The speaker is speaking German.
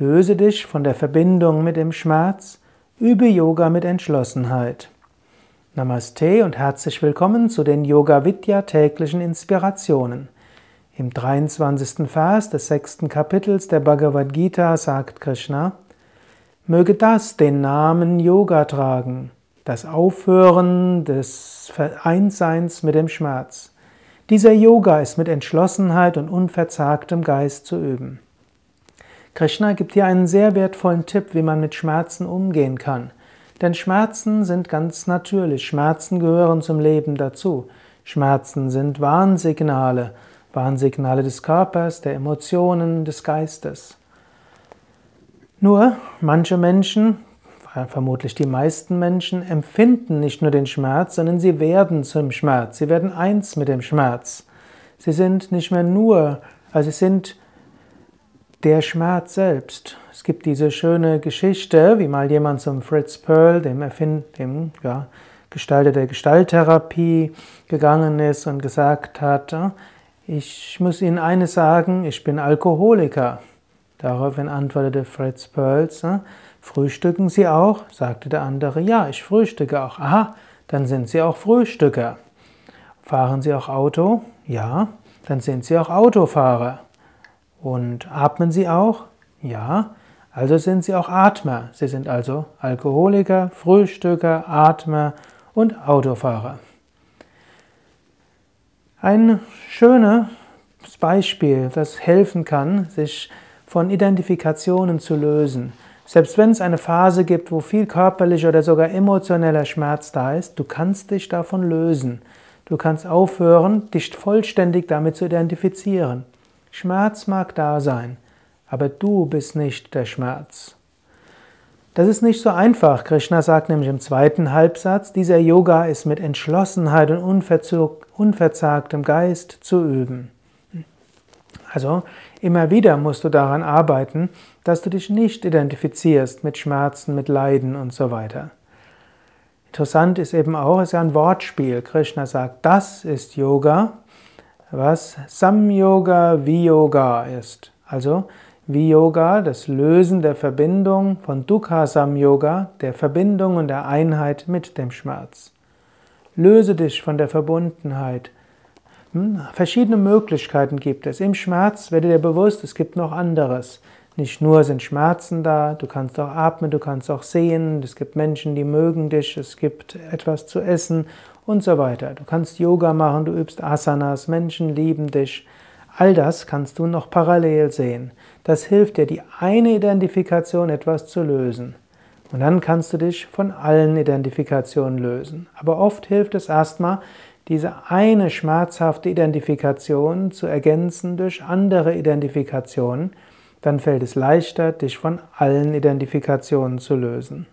Löse dich von der Verbindung mit dem Schmerz, übe Yoga mit Entschlossenheit. Namaste und herzlich willkommen zu den Yoga Vidya täglichen Inspirationen. Im 23. Vers des sechsten Kapitels der Bhagavad Gita sagt Krishna, Möge das den Namen Yoga tragen, das Aufhören des Einsseins mit dem Schmerz. Dieser Yoga ist mit Entschlossenheit und unverzagtem Geist zu üben. Krishna gibt hier einen sehr wertvollen Tipp, wie man mit Schmerzen umgehen kann. Denn Schmerzen sind ganz natürlich. Schmerzen gehören zum Leben dazu. Schmerzen sind Warnsignale. Warnsignale des Körpers, der Emotionen, des Geistes. Nur manche Menschen, vermutlich die meisten Menschen, empfinden nicht nur den Schmerz, sondern sie werden zum Schmerz. Sie werden eins mit dem Schmerz. Sie sind nicht mehr nur, also sie sind der Schmerz selbst. Es gibt diese schöne Geschichte, wie mal jemand zum Fritz Pearl, dem Erfind, dem ja, Gestalter der Gestalttherapie, gegangen ist und gesagt hat, ich muss Ihnen eines sagen, ich bin Alkoholiker. Daraufhin antwortete Fritz Perls, frühstücken Sie auch? sagte der andere, ja, ich frühstücke auch. Aha, dann sind Sie auch Frühstücker. Fahren Sie auch Auto? Ja, dann sind Sie auch Autofahrer. Und atmen Sie auch? Ja, also sind Sie auch Atmer. Sie sind also Alkoholiker, Frühstücker, Atmer und Autofahrer. Ein schönes Beispiel, das helfen kann, sich von Identifikationen zu lösen. Selbst wenn es eine Phase gibt, wo viel körperlicher oder sogar emotioneller Schmerz da ist, du kannst dich davon lösen. Du kannst aufhören, dich vollständig damit zu identifizieren. Schmerz mag da sein, aber du bist nicht der Schmerz. Das ist nicht so einfach. Krishna sagt nämlich im zweiten Halbsatz, dieser Yoga ist mit Entschlossenheit und unverzagtem Geist zu üben. Also immer wieder musst du daran arbeiten, dass du dich nicht identifizierst mit Schmerzen, mit Leiden und so weiter. Interessant ist eben auch, es ist ja ein Wortspiel. Krishna sagt, das ist Yoga was Samyoga Viyoga ist. Also Viyoga, das Lösen der Verbindung von Dukkha Samyoga, der Verbindung und der Einheit mit dem Schmerz. Löse dich von der Verbundenheit. Hm, verschiedene Möglichkeiten gibt es. Im Schmerz werde dir bewusst, es gibt noch anderes. Nicht nur sind Schmerzen da, du kannst auch atmen, du kannst auch sehen, es gibt Menschen, die mögen dich, es gibt etwas zu essen und so weiter. Du kannst Yoga machen, du übst Asanas, Menschen lieben dich. All das kannst du noch parallel sehen. Das hilft dir, die eine Identifikation etwas zu lösen. Und dann kannst du dich von allen Identifikationen lösen. Aber oft hilft es erstmal, diese eine schmerzhafte Identifikation zu ergänzen durch andere Identifikationen, dann fällt es leichter, dich von allen Identifikationen zu lösen.